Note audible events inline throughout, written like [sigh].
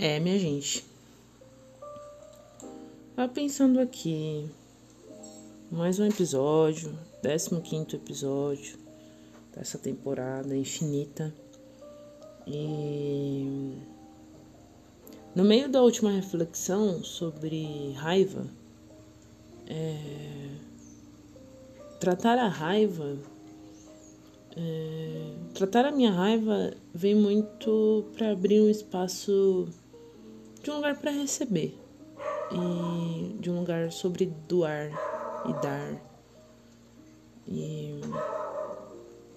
É, minha gente. Tava pensando aqui. Mais um episódio, 15 episódio dessa temporada infinita. E no meio da última reflexão sobre raiva, é, tratar a raiva, é, tratar a minha raiva vem muito para abrir um espaço de um lugar para receber e de um lugar sobre doar e dar. E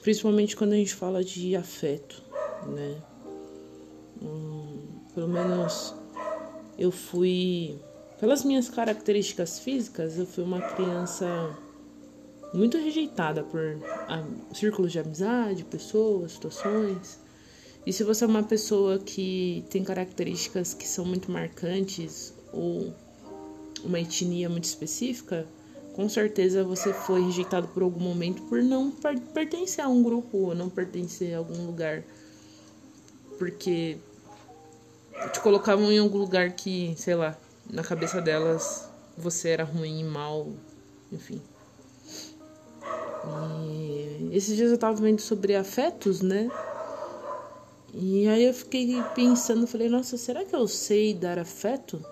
principalmente quando a gente fala de afeto, né? Hum, pelo menos eu fui, pelas minhas características físicas, eu fui uma criança muito rejeitada por círculos de amizade, pessoas, situações. E se você é uma pessoa que tem características que são muito marcantes ou uma etnia muito específica, com certeza você foi rejeitado por algum momento por não pertencer a um grupo ou não pertencer a algum lugar. Porque te colocavam em algum lugar que, sei lá, na cabeça delas você era ruim, mal, enfim. E esses dias eu tava vendo sobre afetos, né? E aí eu fiquei pensando, falei, nossa, será que eu sei dar afeto?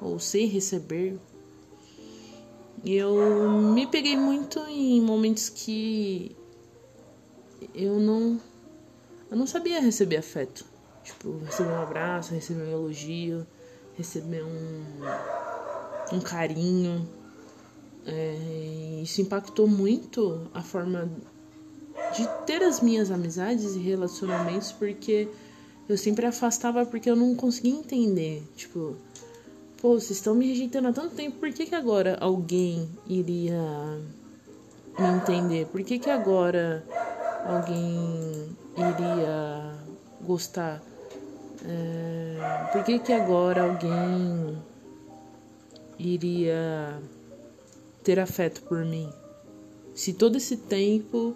Ou sei receber? E eu me peguei muito em momentos que eu não eu não sabia receber afeto. Tipo, receber um abraço, receber um elogio, receber um, um carinho. É, isso impactou muito a forma de ter as minhas amizades e relacionamentos, porque eu sempre afastava porque eu não conseguia entender. Tipo, pô, vocês estão me rejeitando há tanto tempo, por que, que agora alguém iria me entender? Por que, que agora alguém iria gostar? É, por que, que agora alguém iria ter afeto por mim? Se todo esse tempo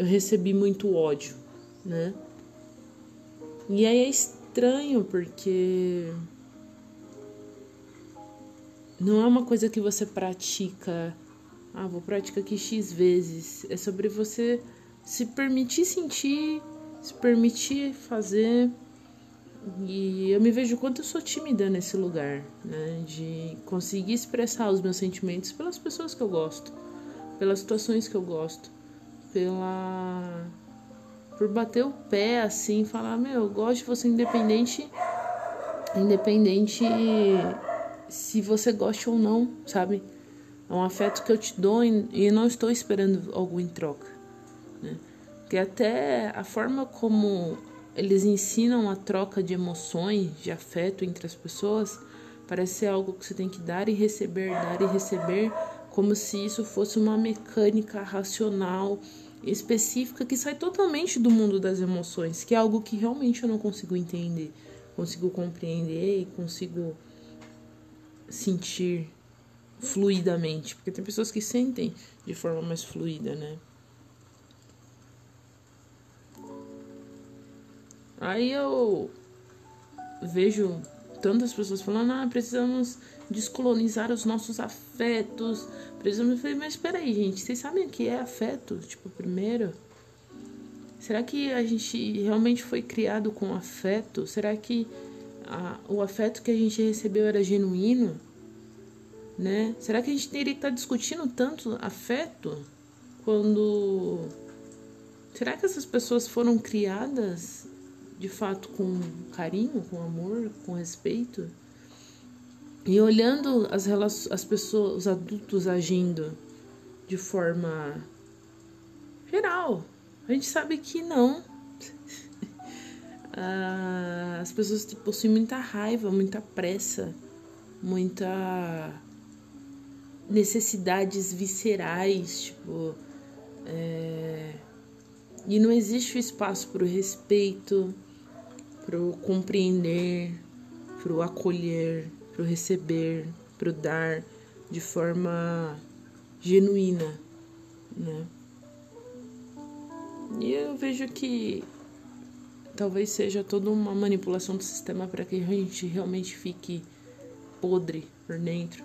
eu recebi muito ódio, né? E aí é estranho porque não é uma coisa que você pratica. Ah, vou praticar aqui X vezes. É sobre você se permitir sentir, se permitir fazer. E eu me vejo quanto eu sou tímida nesse lugar, né? De conseguir expressar os meus sentimentos pelas pessoas que eu gosto, pelas situações que eu gosto, pela. por bater o pé assim, falar: Meu, eu gosto de você independente. Independente se você gosta ou não, sabe? É um afeto que eu te dou e não estou esperando algo em troca, né? Porque até a forma como eles ensinam a troca de emoções, de afeto entre as pessoas, parece ser algo que você tem que dar e receber, dar e receber, como se isso fosse uma mecânica racional específica que sai totalmente do mundo das emoções, que é algo que realmente eu não consigo entender, consigo compreender e consigo sentir fluidamente, porque tem pessoas que sentem de forma mais fluida, né? Aí eu vejo tantas pessoas falando, ah, precisamos descolonizar os nossos afetos. Precisamos. Mas espera aí, gente, vocês sabem o que é afeto? Tipo, primeiro. Será que a gente realmente foi criado com afeto? Será que a, o afeto que a gente recebeu era genuíno? Né? Será que a gente teria que estar discutindo tanto afeto quando. Será que essas pessoas foram criadas de fato com carinho, com amor, com respeito. E olhando as, as pessoas, os adultos agindo de forma geral, a gente sabe que não. [laughs] Ah, as pessoas tipo, possuem muita raiva, muita pressa, muita necessidades viscerais, tipo. É... E não existe o espaço para o respeito, pro compreender, pro acolher, pro receber, pro dar de forma genuína, né? E eu vejo que talvez seja toda uma manipulação do sistema para que a gente realmente fique podre por dentro,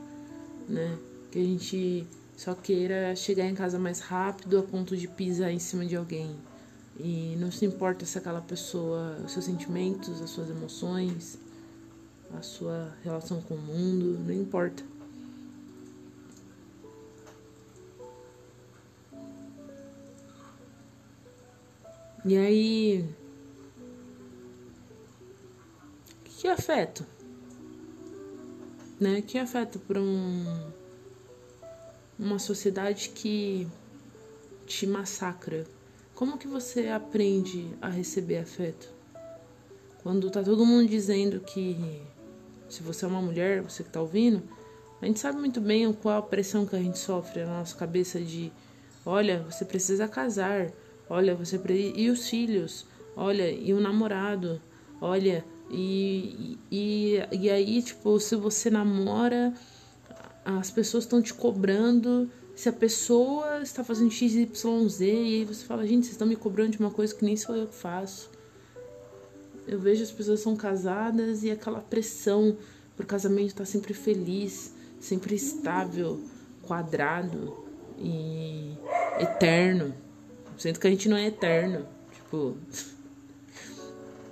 né? Que a gente só queira chegar em casa mais rápido a ponto de pisar em cima de alguém. E não se importa se aquela pessoa, os seus sentimentos, as suas emoções, a sua relação com o mundo, não importa. E aí. Que afeto? Né? Que afeto para um, uma sociedade que te massacra? Como que você aprende a receber afeto? Quando tá todo mundo dizendo que se você é uma mulher, você que tá ouvindo, a gente sabe muito bem qual a pressão que a gente sofre na nossa cabeça de olha, você precisa casar, Olha, você e os filhos, olha, e o namorado, olha, e, e, e aí, tipo, se você namora, as pessoas estão te cobrando se a pessoa está fazendo XYZ e aí você fala, gente, vocês estão me cobrando de uma coisa que nem sou eu que faço. Eu vejo as pessoas são casadas e aquela pressão pro casamento estar tá sempre feliz, sempre estável, quadrado e eterno. Sendo que a gente não é eterno. Tipo.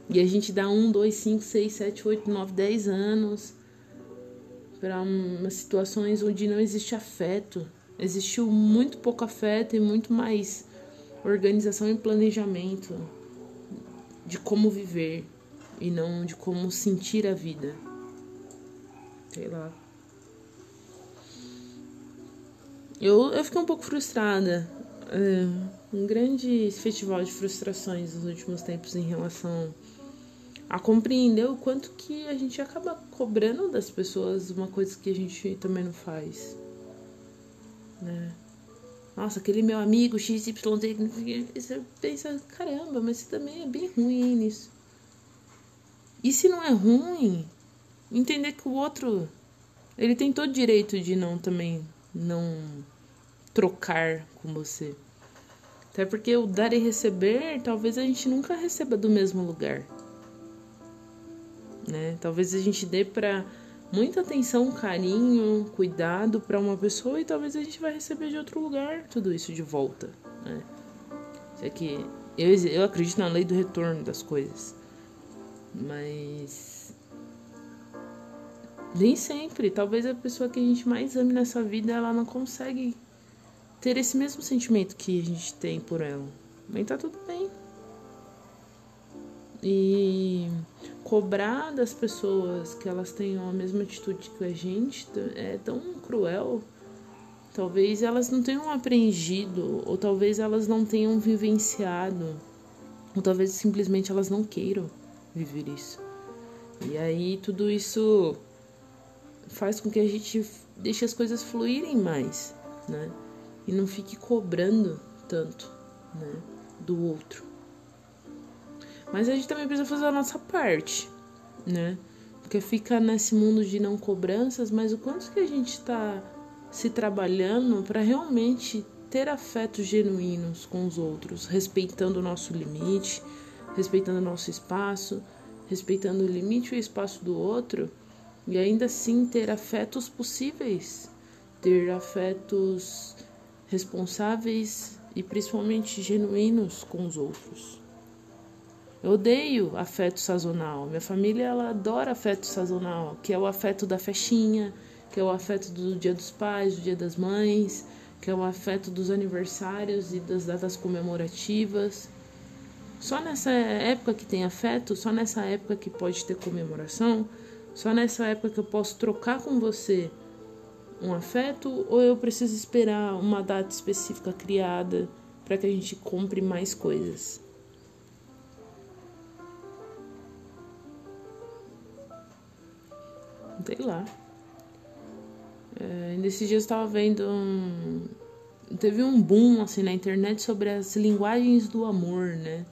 E a gente dá um, dois, cinco, seis, sete, oito, nove, dez anos para umas situações onde não existe afeto. Existiu muito pouco afeto e muito mais organização e planejamento de como viver e não de como sentir a vida. Sei lá. Eu, eu fiquei um pouco frustrada. É, um grande festival de frustrações nos últimos tempos em relação a compreender o quanto que a gente acaba cobrando das pessoas uma coisa que a gente também não faz. Né? Nossa, aquele meu amigo XYZ, você pensa, caramba, mas você também é bem ruim nisso. E se não é ruim, entender que o outro, ele tem todo direito de não também não trocar com você. Até porque o dar e receber, talvez a gente nunca receba do mesmo lugar. Né? Talvez a gente dê para muita atenção, carinho, cuidado para uma pessoa e talvez a gente vai receber de outro lugar tudo isso de volta, né? Isso aqui, eu, eu acredito na lei do retorno das coisas. Mas nem sempre, talvez a pessoa que a gente mais ame nessa vida, ela não consegue ter esse mesmo sentimento que a gente tem por ela. Mas tá tudo bem. E cobrar das pessoas que elas tenham a mesma atitude que a gente é tão cruel. Talvez elas não tenham aprendido, ou talvez elas não tenham vivenciado, ou talvez simplesmente elas não queiram viver isso. E aí tudo isso faz com que a gente deixe as coisas fluírem mais, né? e não fique cobrando tanto, né, do outro. Mas a gente também precisa fazer a nossa parte, né? Porque fica nesse mundo de não cobranças, mas o quanto que a gente está se trabalhando para realmente ter afetos genuínos com os outros, respeitando o nosso limite, respeitando o nosso espaço, respeitando o limite e o espaço do outro, e ainda assim ter afetos possíveis, ter afetos responsáveis e principalmente genuínos com os outros. Eu odeio afeto sazonal. Minha família ela adora afeto sazonal, que é o afeto da festinha, que é o afeto do Dia dos Pais, do Dia das Mães, que é o afeto dos aniversários e das datas comemorativas. Só nessa época que tem afeto, só nessa época que pode ter comemoração, só nessa época que eu posso trocar com você um afeto ou eu preciso esperar uma data específica criada para que a gente compre mais coisas? Sei lá. É, nesses dias eu estava vendo um... Teve um boom assim na internet sobre as linguagens do amor, né?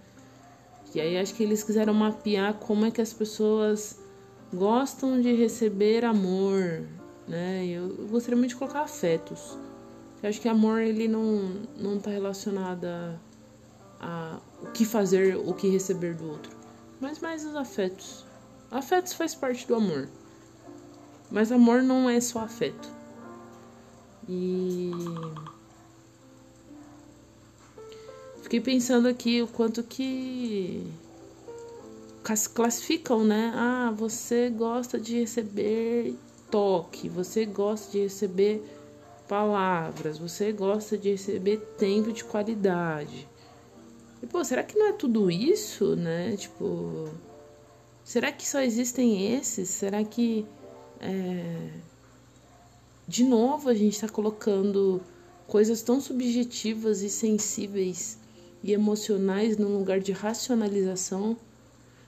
E aí acho que eles quiseram mapear como é que as pessoas gostam de receber amor, né? Eu gostaria muito de colocar afetos. Eu acho que amor ele não não está relacionado a, a o que fazer, o que receber do outro, mas mais os afetos. Afetos faz parte do amor. Mas amor não é só afeto. E fiquei pensando aqui o quanto que classificam, né? Ah, você gosta de receber toque, você gosta de receber palavras, você gosta de receber tempo de qualidade. E, pô, será que não é tudo isso, né? Tipo, será que só existem esses? Será que, é... de novo, a gente está colocando coisas tão subjetivas e sensíveis e emocionais num lugar de racionalização?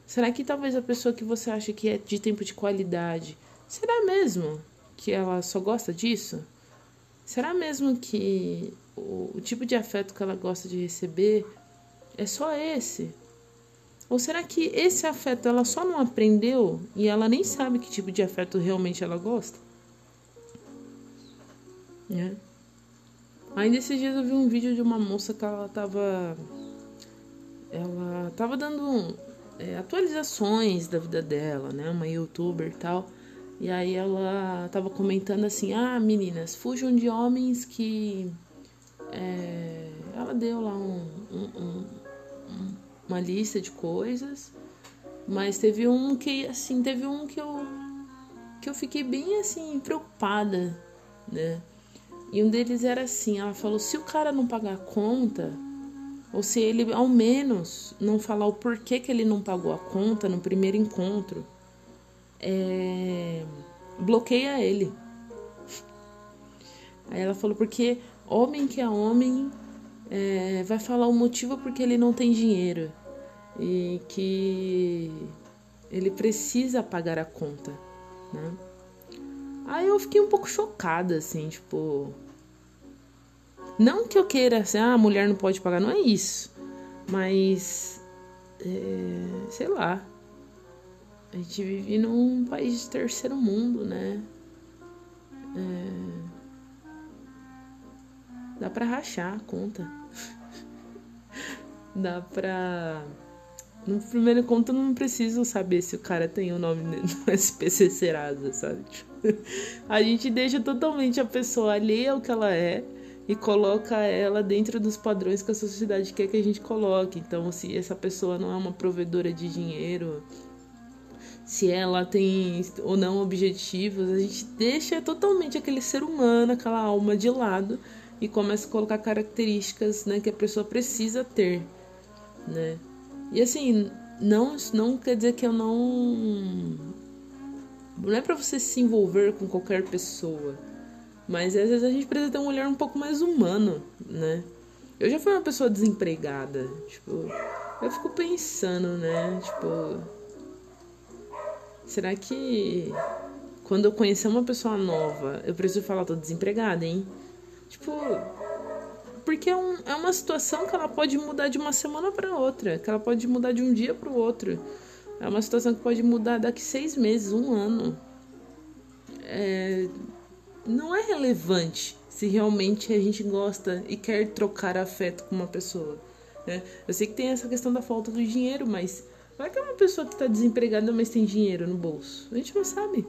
Será que talvez a pessoa que você acha que é de tempo de qualidade, será mesmo que ela só gosta disso? Será mesmo que o, o tipo de afeto que ela gosta de receber é só esse? Ou será que esse afeto ela só não aprendeu e ela nem sabe que tipo de afeto realmente ela gosta? Né? Ainda esses dias eu vi um vídeo de uma moça que ela tava. Ela tava dando é, atualizações da vida dela, né? Uma youtuber e tal. E aí ela tava comentando assim: ah, meninas, fujam de homens que. É, ela deu lá um, um, um uma lista de coisas, mas teve um que assim, teve um que eu que eu fiquei bem assim preocupada, né? E um deles era assim, ela falou: "Se o cara não pagar a conta, ou se ele ao menos não falar o porquê que ele não pagou a conta no primeiro encontro, é, bloqueia ele". Aí ela falou: "Porque homem que é homem é, vai falar o motivo porque ele não tem dinheiro e que ele precisa pagar a conta, né? Aí eu fiquei um pouco chocada, assim, tipo. Não que eu queira, assim, ah, a mulher não pode pagar, não é isso. Mas. É, sei lá. A gente vive num país de terceiro mundo, né? É, dá pra rachar a conta. Dá pra. No primeiro encontro não preciso saber se o cara tem o nome no [laughs] SPC Serasa, sabe? [laughs] A gente deixa totalmente a pessoa alheia ao que ela é e coloca ela dentro dos padrões que a sociedade quer que a gente coloque. Então, se essa pessoa não é uma provedora de dinheiro, se ela tem ou não objetivos, a gente deixa totalmente aquele ser humano, aquela alma de lado e começa a colocar características né, que a pessoa precisa ter, né? E assim, não, não quer dizer que eu não. Não é para você se envolver com qualquer pessoa, mas às vezes a gente precisa ter um olhar um pouco mais humano, né? Eu já fui uma pessoa desempregada, tipo, eu fico pensando, né? Tipo, será que quando eu conhecer uma pessoa nova, eu preciso falar tô desempregada, hein? Tipo, porque é, um, é uma situação que ela pode mudar de uma semana para outra, que ela pode mudar de um dia para o outro. É uma situação que pode mudar daqui seis meses, um ano. É, não é relevante se realmente a gente gosta e quer trocar afeto com uma pessoa. Né? Eu sei que tem essa questão da falta do dinheiro, mas vai que é uma pessoa que está desempregada, mas tem dinheiro no bolso. A gente não sabe.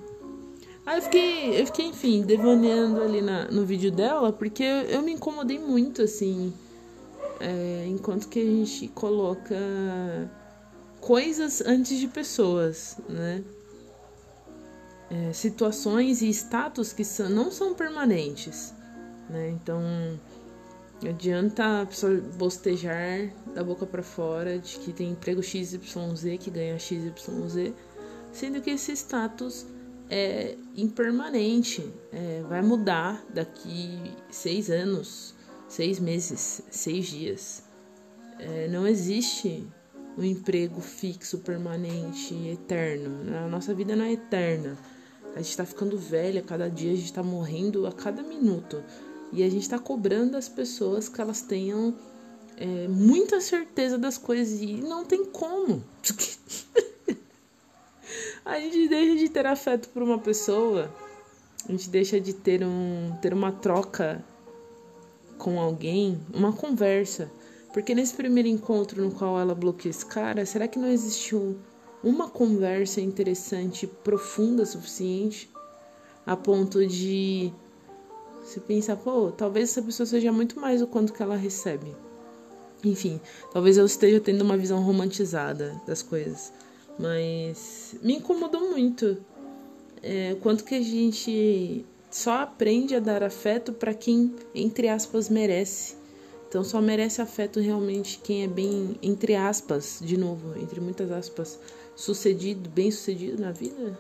Aí eu fiquei, eu fiquei, enfim, devaneando ali na, no vídeo dela, porque eu, eu me incomodei muito, assim, é, enquanto que a gente coloca coisas antes de pessoas, né? É, situações e status que são, não são permanentes, né? Então, adianta a pessoa bostejar da boca para fora de que tem emprego XYZ, que ganha XYZ, sendo que esse status é impermanente, é, vai mudar daqui seis anos, seis meses, seis dias. É, não existe um emprego fixo, permanente, eterno. A nossa vida não é eterna. A gente está ficando velha, cada dia a gente está morrendo a cada minuto. E a gente está cobrando das pessoas que elas tenham é, muita certeza das coisas e não tem como. [laughs] a gente deixa de ter afeto por uma pessoa, a gente deixa de ter um ter uma troca com alguém, uma conversa. Porque nesse primeiro encontro no qual ela bloqueou esse cara, será que não existiu uma conversa interessante, profunda o suficiente, a ponto de você pensar, pô, talvez essa pessoa seja muito mais o quanto que ela recebe. Enfim, talvez eu esteja tendo uma visão romantizada das coisas, mas me incomodou muito é, quanto que a gente só aprende a dar afeto para quem, entre aspas, merece. Então só merece afeto realmente quem é bem, entre aspas, de novo, entre muitas aspas, sucedido, bem sucedido na vida.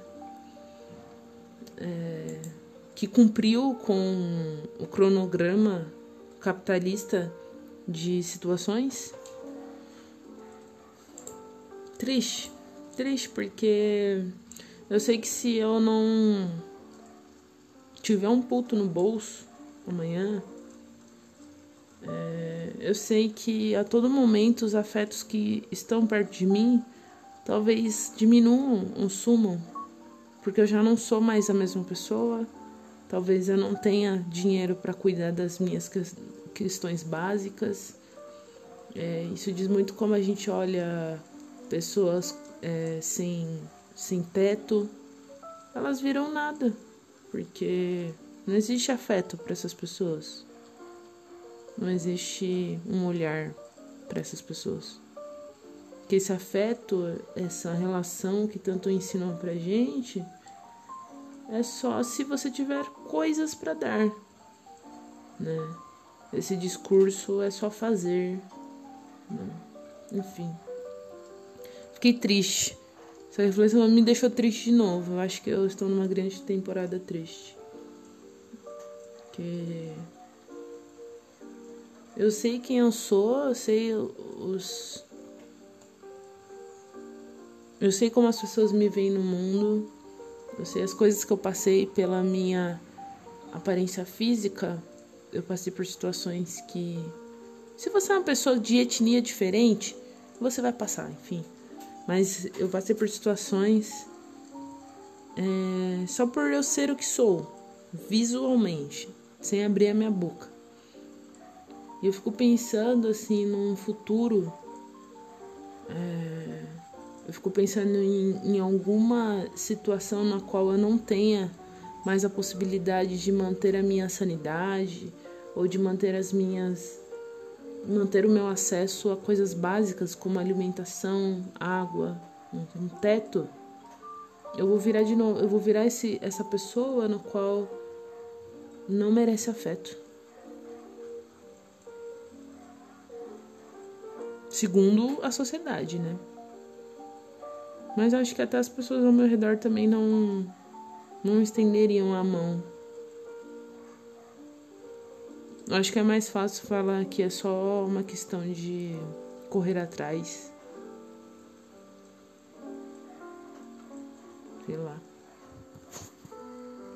É, que cumpriu com o cronograma capitalista de situações. Triste, triste porque eu sei que se eu não tiver um puto no bolso amanhã, é, eu sei que a todo momento os afetos que estão perto de mim talvez diminuam ou sumam, porque eu já não sou mais a mesma pessoa, talvez eu não tenha dinheiro para cuidar das minhas questões básicas. É, isso diz muito como a gente olha pessoas é, sem, sem teto, elas viram nada, porque não existe afeto para essas pessoas. Não existe um olhar para essas pessoas. Que esse afeto, essa relação que tanto ensinam pra gente, é só se você tiver coisas para dar, né? Esse discurso é só fazer, né? enfim. Fiquei triste. Essa reflexão me deixou triste de novo. Eu acho que eu estou numa grande temporada triste. Que eu sei quem eu sou, eu sei os. Eu sei como as pessoas me veem no mundo, eu sei as coisas que eu passei pela minha aparência física. Eu passei por situações que. Se você é uma pessoa de etnia diferente, você vai passar, enfim. Mas eu passei por situações. É, só por eu ser o que sou, visualmente, sem abrir a minha boca. E eu fico pensando assim num futuro. É, eu fico pensando em, em alguma situação na qual eu não tenha mais a possibilidade de manter a minha sanidade ou de manter as minhas manter o meu acesso a coisas básicas como alimentação, água, um, teto. Eu vou virar de novo, eu vou virar esse, essa pessoa no qual não merece afeto. segundo a sociedade, né? Mas acho que até as pessoas ao meu redor também não não estenderiam a mão. Acho que é mais fácil falar que é só uma questão de correr atrás. Sei lá.